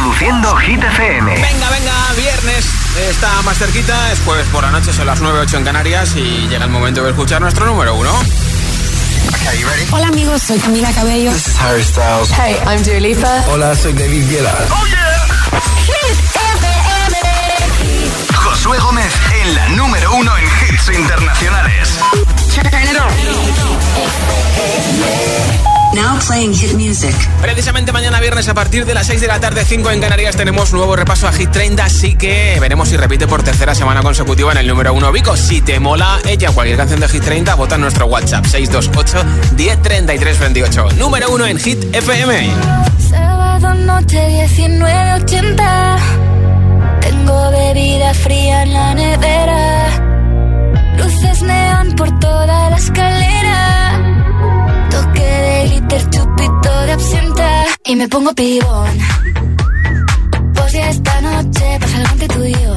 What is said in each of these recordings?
Reproduciendo Hit FM. Venga, venga, viernes. Está más cerquita, es jueves por la noche, son las 9, 8 en Canarias y llega el momento de escuchar nuestro número uno. Hola amigos, soy Camila Cabello. This is Harry Styles. Hey, I'm Dua Lipa. Hola, soy David Guetta. Oh yeah. Josué Gómez en la número uno en hits internacionales. Now playing hit music. Precisamente mañana viernes a partir de las 6 de la tarde, 5 en Canarias, tenemos nuevo repaso a Hit 30, así que veremos si repite por tercera semana consecutiva en el número 1 Vico. Si te mola ella cualquier canción de Hit 30, vota en nuestro WhatsApp 628 103328. Número 1 en Hit FM. Sábado noche 1980. Tengo bebida fría en la nevera. Luces neón por toda la escalera. Glitter, chupito de absenta. Y me pongo pibón. Pues ya esta noche pasa algo entre tú y yo.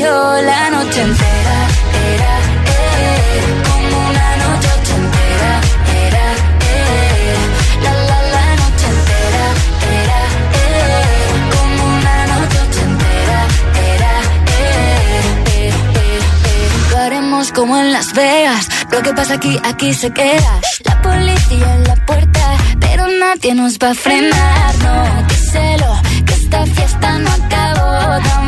la noche entera. Era, eh, como una noche ochentera. Era, eh, la la la noche entera. Era, eh, como una noche ochentera. Era, eh. Lo haremos como en Las Vegas. Lo que pasa aquí, aquí se queda. La policía en la puerta, pero nadie nos va a frenar. No, díselo, que esta fiesta no acabó.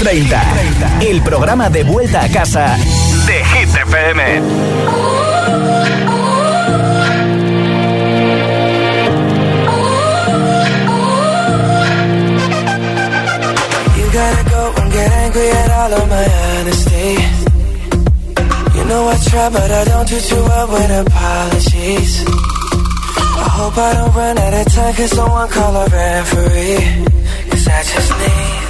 30. El programa de vuelta a casa de Hit FM. You gotta go and get angry at all of my honesty. You know I try, but I don't do too well with apologies. I hope I don't run out of time, cause someone call a referee. Cause I just need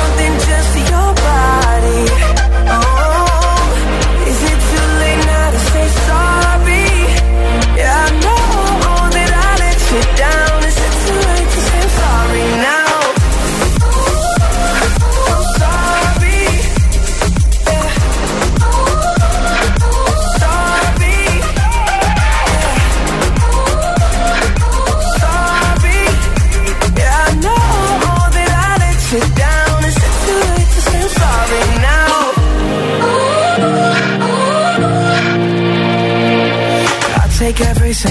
something just your body.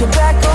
your back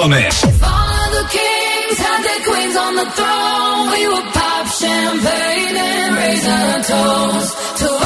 Gomez. If all the kings had their queens on the throne, we would pop champagne and raise our toast to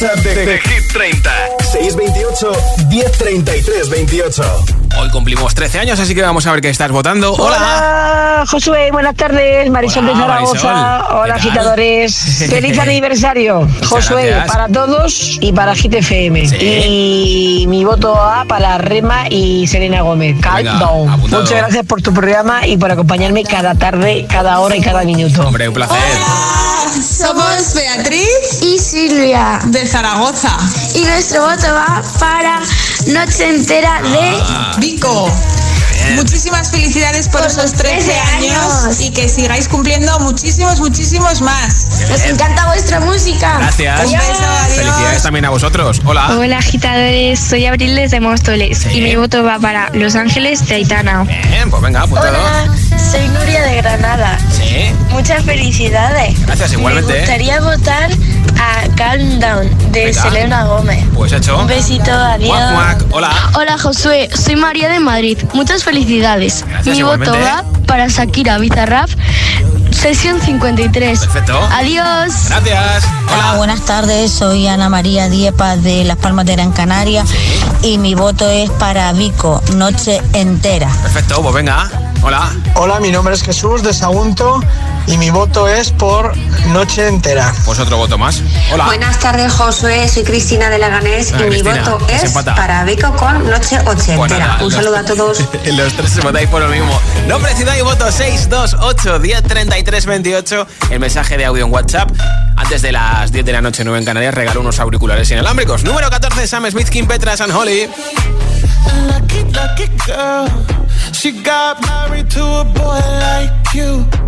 WhatsApp de, de, de Hit 30 628 1033 28 cumplimos 13 años, así que vamos a ver qué estás votando. Hola, Hola Josué, buenas tardes. Marisol de Zaragoza. Hola, agitadores. Feliz aniversario, Josué, para todos y para GTFM. Sí. Y mi voto A para Rema y Serena Gómez. Venga, Down. Muchas gracias por tu programa y por acompañarme cada tarde, cada hora y cada minuto. Hombre, un placer. Hola, somos Beatriz y Silvia de Zaragoza. Y nuestro voto va para Noche Entera de ah. Muchísimas felicidades por, esos 13, años. y que sigáis cumpliendo muchísimos, muchísimos más. Nos encanta vuestra música. Gracias. Un beso, Felicidades también a vosotros. Hola. Hola, agitadores. Soy Abril desde Móstoles y mi voto va para Los Ángeles de Aitana. Bien, pues venga, apuntado. Hola, soy Nuria de Granada. Sí. Muchas felicidades. Gracias, igualmente. Me gustaría votar a Calm Down de Selena Gómez. Pues hecho. Un besito, adiós. Hola. Hola, Josué. Soy María de Madrid. Muchas felicidades. Mi voto va para Shakira Bizarrap. Sesión 53. Perfecto. Adiós. Gracias. Hola. buenas tardes. Soy Ana María Diepa de Las Palmas de Gran Canaria. Y mi voto es para Vico, noche entera. Perfecto, pues venga. Hola. Hola, mi nombre es Jesús de Sagunto y mi voto es por Noche Entera. Pues otro voto más. Hola. Buenas tardes, Josué. Soy Cristina de Laganés y mi voto es para Vico con Noche Oche Entera. Un saludo a todos. los tres se votáis por lo mismo. Nombre, ciudad y voto 628 10 33 28. El mensaje de audio en WhatsApp. Antes de las 10 de la noche, 9 en Canarias, regalo unos auriculares inalámbricos. Número 14, Sam Smith, Kim Petras and Holly. Lucky, lucky girl. She got married to a boy like you.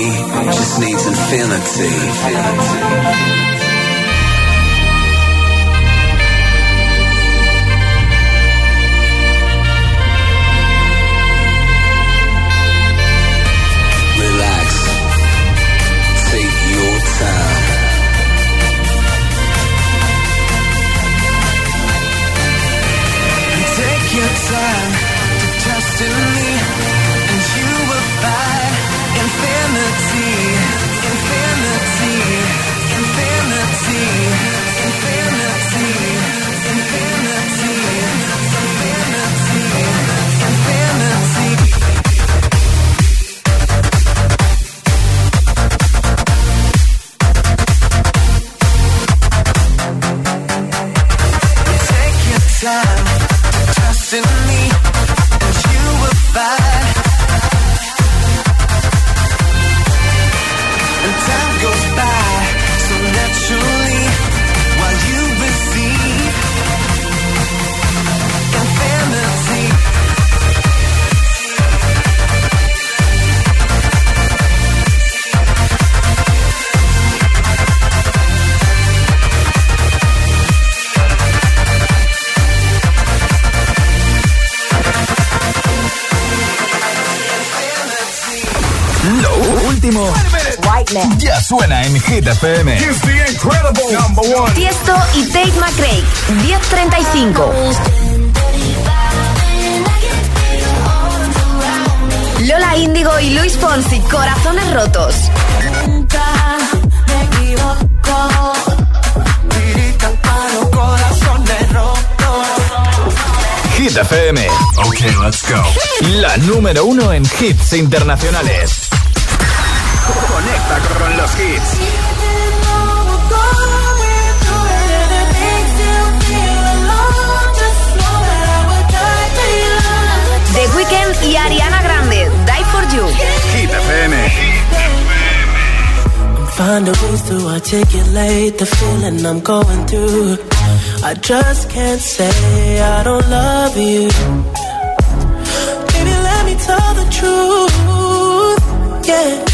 Just needs infinity. infinity. Ya suena en Hit FM. Tiesto y Tate McRae, 1035. Lola Índigo y Luis Fonsi, Corazones Rotos. Hit FM. Ok, let's go. La número uno en hits internacionales. Con los hits. The Weeknd y Ariana Grande, Die for You. Hit FM. Find a ways to articulate the feeling I'm going through. I just can't say I don't love you. Baby, let me tell the truth. Yeah.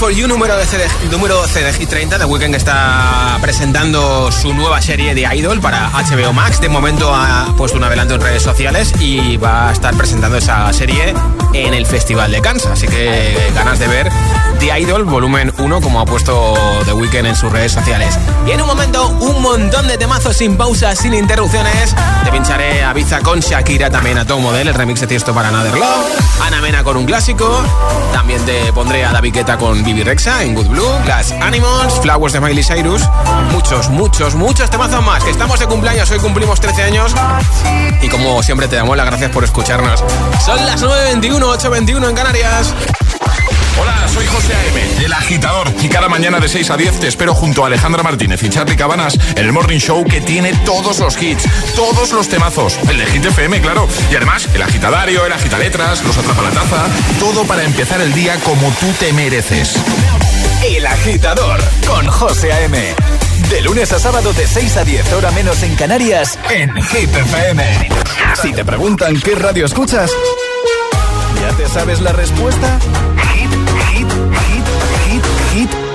for You, número 12 de, número 12 de Hit 30. The Weeknd está presentando su nueva serie de Idol para HBO Max. De momento ha puesto un adelanto en redes sociales y va a estar presentando esa serie en el Festival de Kansas. Así que ganas de ver The Idol volumen 1 como ha puesto The Weeknd en sus redes sociales. Y en un momento, un montón de temazos sin pausas, sin interrupciones. Te pincharé a Biza con Shakira, también a Tom Model, el remix de Tiesto para Another Love. Ana Mena con un clásico. También te pondré a David Guetta con Bibi Rexa en Good Blue. Glass Animals, Flowers de Miley Cyrus. Muchos, muchos, muchos temazos más. Que estamos de cumpleaños, hoy cumplimos 13 años. Y como siempre te damos las gracias por escucharnos. Son las 9.21, 8.21 en Canarias. Hola, soy José A.M., el agitador. Y cada mañana de 6 a 10 te espero junto a Alejandra Martínez y Charlie Cabanas en el Morning Show que tiene todos los hits, todos los temazos. El de Hit FM, claro. Y además, el agitadario, el agitaletras, los atrapalataza. Todo para empezar el día como tú te mereces. El agitador con José A.M. De lunes a sábado de 6 a 10, hora menos en Canarias, en Hit FM. Si te preguntan qué radio escuchas, ¿ya te sabes la respuesta?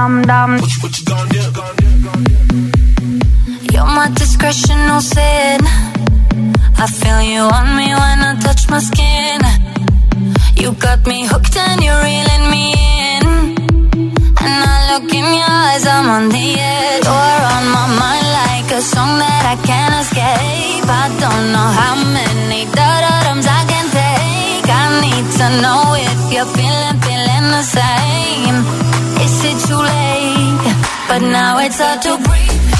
Dum dum. You're my discretion, no sin. I feel you on me when I touch my skin. You got me hooked and you're reeling me in. And I look in your eyes, I'm on the edge. You're on my mind like a song that I can't escape. I don't know how many da-da-dums I can take. I need to know if you're feeling, feeling the same. Too late? But now it's hard to breathe.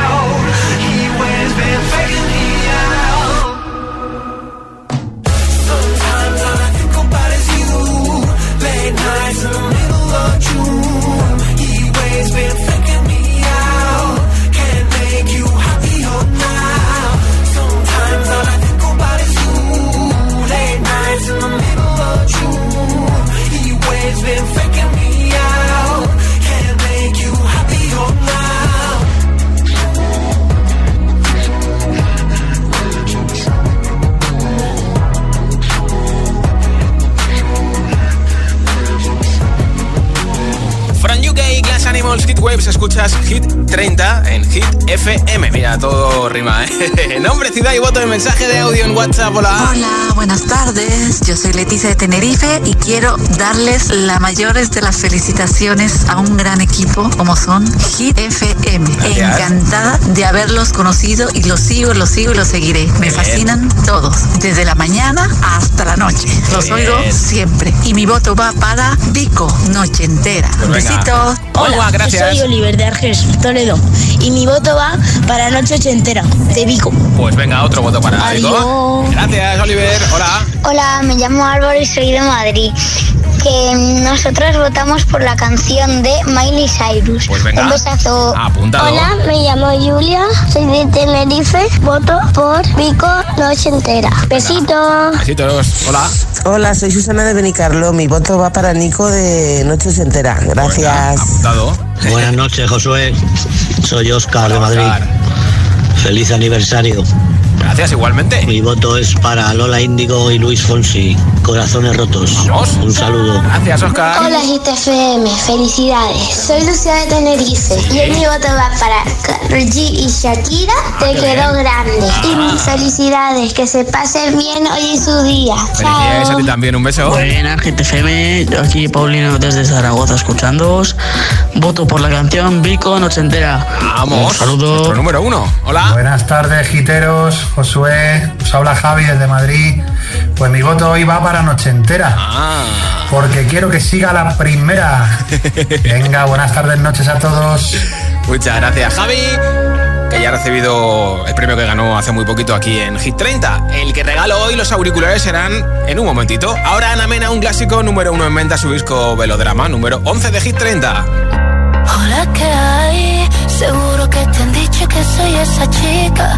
always been fake. Escuchas Hit 30 en Hit FM. Mira, todo rima, ¿eh? Nombre, ciudad y voto de mensaje de audio en WhatsApp. Hola. Hola, buenas tardes. Yo soy Leticia de Tenerife y quiero darles la mayores de las felicitaciones a un gran equipo como son Hit FM. Encantada de haberlos conocido y los sigo, los sigo y los seguiré. Me fascinan todos, desde la mañana hasta la noche. Los oigo siempre. Y mi voto va para Vico, noche entera. Pues Besitos. Hola, gracias. Soy Oliver de Arges, Toledo. Y mi voto va para Noche Ochentera, de Vico. Pues venga, otro voto para Vico. Gracias, Oliver. Hola. Hola, me llamo Álvaro y soy de Madrid que nosotros votamos por la canción de Miley Cyrus. Pues venga. Un besazo. Apuntado. Hola, me llamo Julia, soy de Tenerife, voto por Vico Noche Entera. Besitos. Besitos. Hola. Hola, soy Susana de Benicarlo. Mi voto va para Nico de Noche Entera. Gracias. apuntado. Buenas noches, Josué. Soy Oscar de Madrid. Feliz aniversario. Gracias, igualmente. Mi voto es para Lola Índigo y Luis Fonsi. Corazones rotos. Un saludo. Gracias, Oscar. Hola, GTFM. Felicidades. Soy Lucía de Tenerife. Y mi voto va para Karol G y Shakira. Te quedó grande. Y felicidades. Que se pasen bien hoy en su día. Felicidades a ti también. Un beso. Buenas, GTFM. Aquí Paulino desde Zaragoza escuchándoos. Voto por la canción Vico Noche Entera. Vamos. Un saludo. Nuestro número uno. Hola. Buenas tardes, giteros. Josué, os habla Javi desde Madrid. Pues mi voto hoy va para para noche entera. Ah. Porque quiero que siga la primera. Venga, buenas tardes, noches a todos. Muchas gracias, Javi que ya ha recibido el premio que ganó hace muy poquito aquí en Hit 30. El que regalo hoy los auriculares serán en un momentito. Ahora Ana Mena, un clásico número uno en venta, su disco Velodrama, número 11 de Hit 30. Hola, ¿qué hay? Seguro que te han dicho que soy esa chica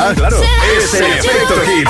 Ah, claro, es el efecto hit.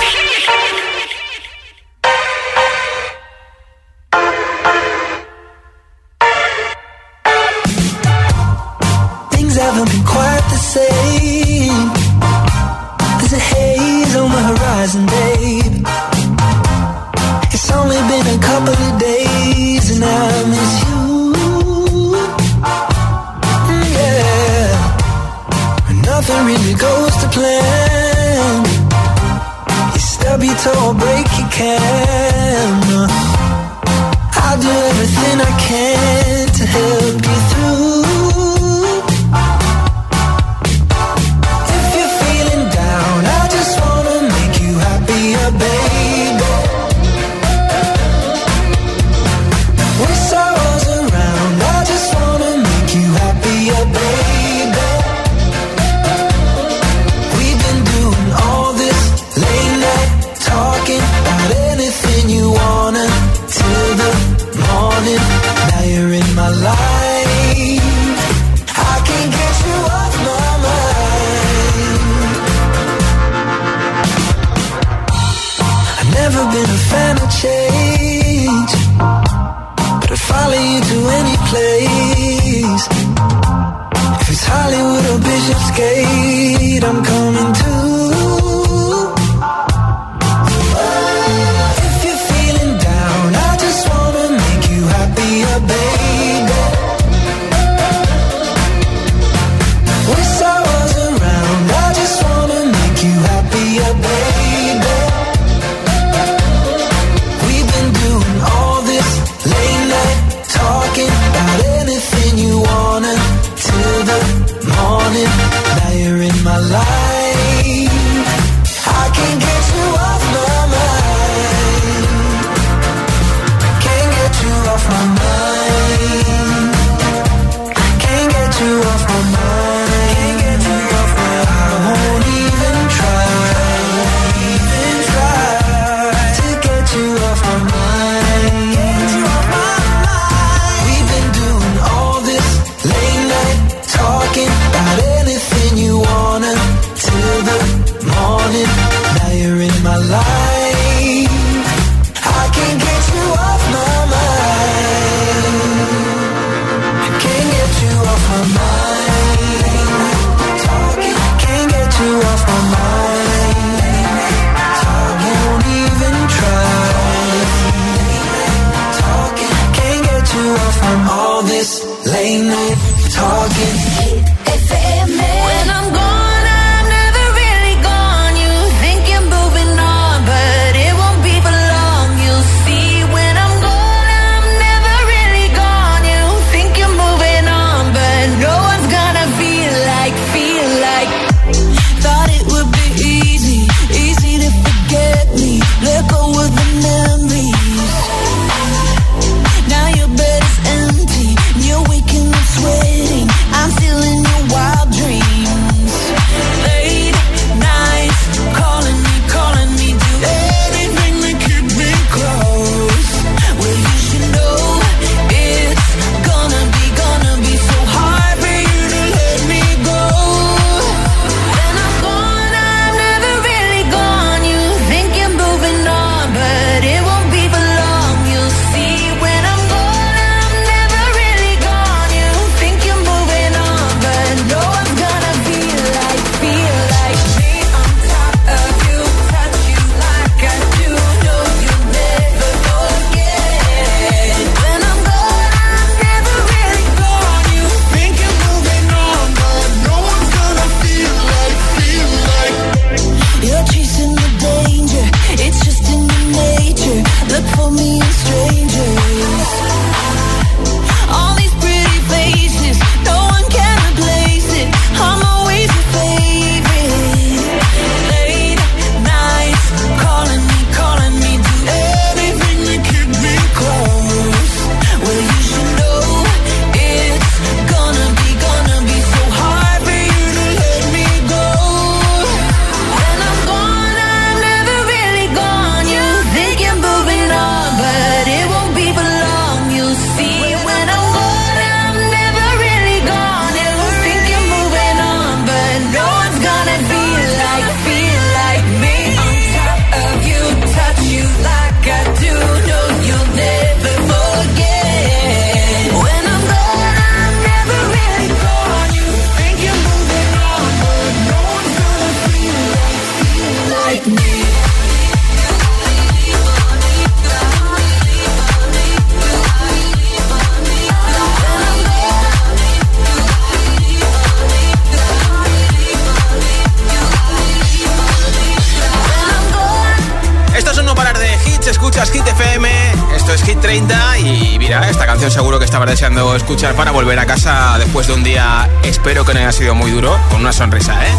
FM. Esto es Hit 30 y mira, esta canción seguro que estabas deseando escuchar para volver a casa después de un día, espero que no haya sido muy duro, con una sonrisa, ¿eh?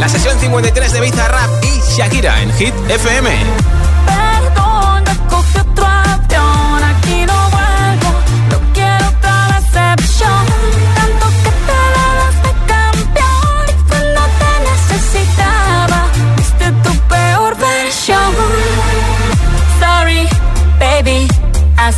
La sesión 53 de Bizarrap y Shakira en Hit FM.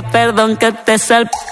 perdón que te salpé.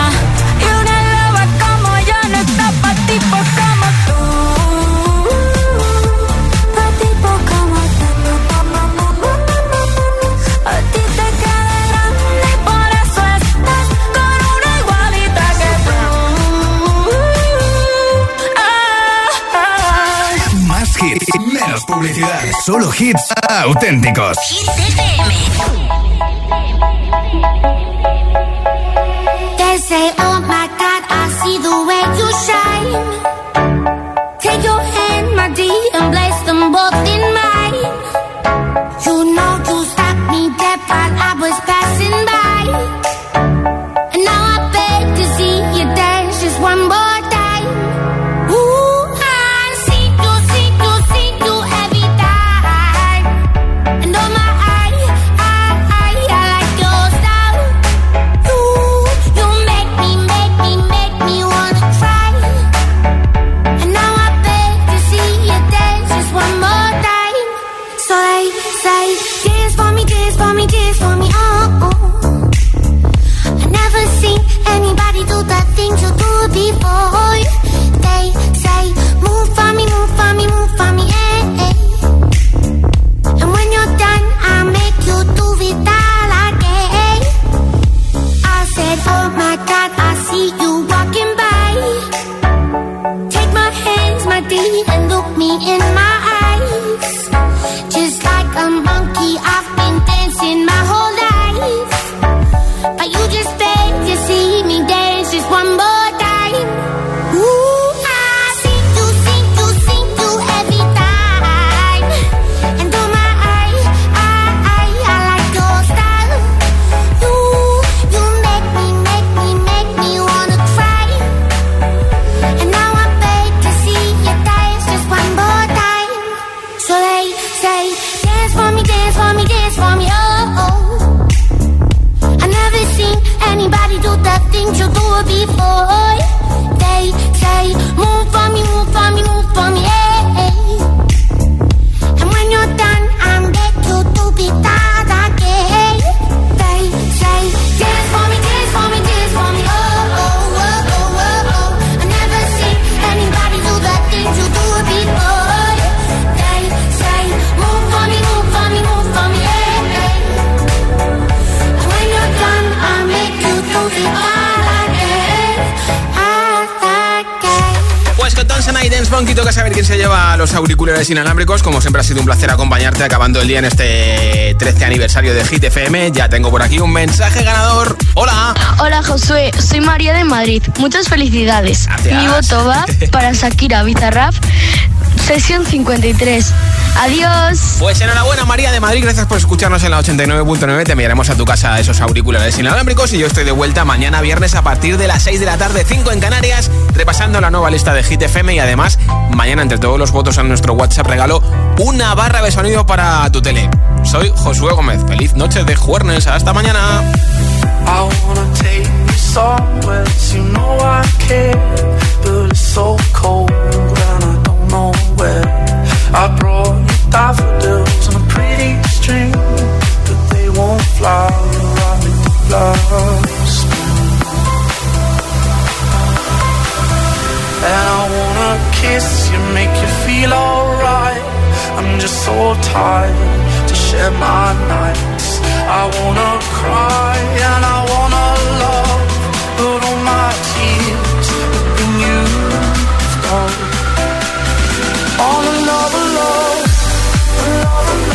Publicidad. Solo hits auténticos. Hits FM. Y Dance Monkey toca saber quién se lleva los auriculares inalámbricos. Como siempre ha sido un placer acompañarte acabando el día en este 13 aniversario de Hit FM. Ya tengo por aquí un mensaje ganador. Hola. Hola Josué, soy María de Madrid. Muchas felicidades. Mi voto va para Shakira Bizarrap, sesión 53. Adiós. Pues enhorabuena María de Madrid, gracias por escucharnos en la 89.9. Te enviaremos a tu casa esos auriculares inalámbricos y yo estoy de vuelta mañana viernes a partir de las 6 de la tarde, 5 en Canarias, repasando la nueva lista de Hit FM y además mañana entre todos los votos en nuestro WhatsApp regalo una barra de sonido para tu tele. Soy Josué Gómez. Feliz noche de jueves. Hasta mañana. I brought you daffodils on a pretty string, but they won't fly around me last. And I wanna kiss you, make you feel alright. I'm just so tired to share my nights. I wanna cry and I wanna love, but all my tears have been used up.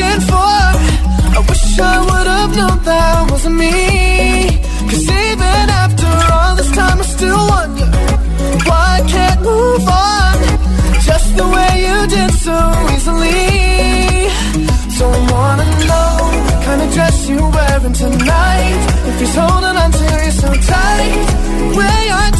looking for. I wish I would have known that wasn't me. Cause even after all this time, I still wonder why I can't move on just the way you did so easily. So I wanna know what kind of dress you're wearing tonight. If he's holding on to you so tight, way I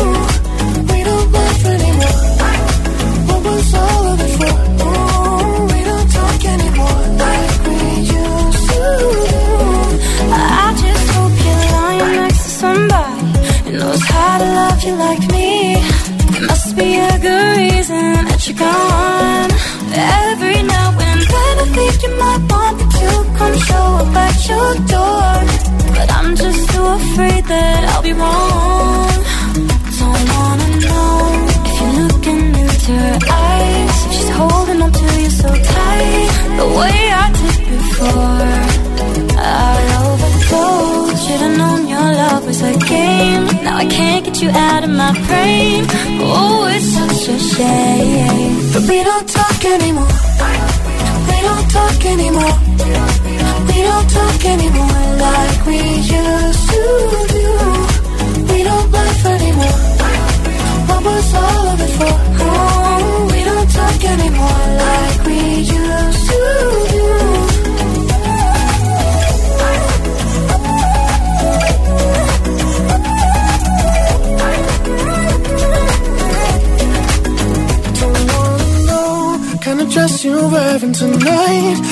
Your door. But I'm just too afraid that I'll be wrong. Don't wanna know if you're looking into her eyes. She's holding on to you so tight, the way I did before. I overdosed. Should've known your love was a game. Now I can't get you out of my brain. Oh, it's such a shame. But we don't talk anymore. We don't talk anymore. We don't talk anymore like we used to do. We don't laugh anymore. What was all of it for? Oh, we don't talk anymore like we used to do. kind of dress you're wearing tonight.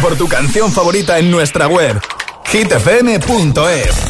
Por tu canción favorita en nuestra web hitfm.es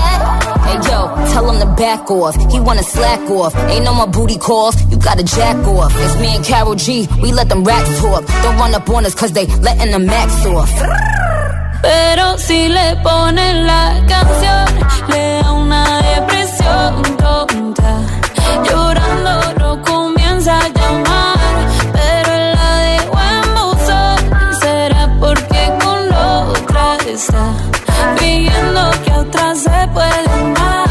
Tell him to back off. He wanna slack off. Ain't no more booty calls. You gotta jack off. It's me and Carol G. We let them racks talk. Don't run up on us cause they letting the max off. Pero si le ponen la canción, le da una depresión tonta. Llorando no comienza a llamar, pero la dejó en buzón. Será porque con otra está fingiendo que otra se puede amar.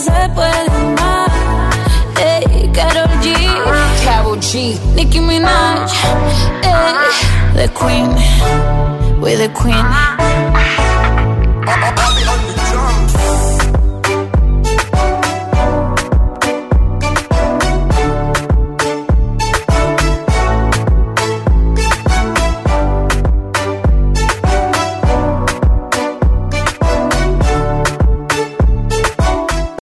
se puede. Ey, Karol G, Carol G. Nicki Minaj, ey, the Queen, we're the Queen.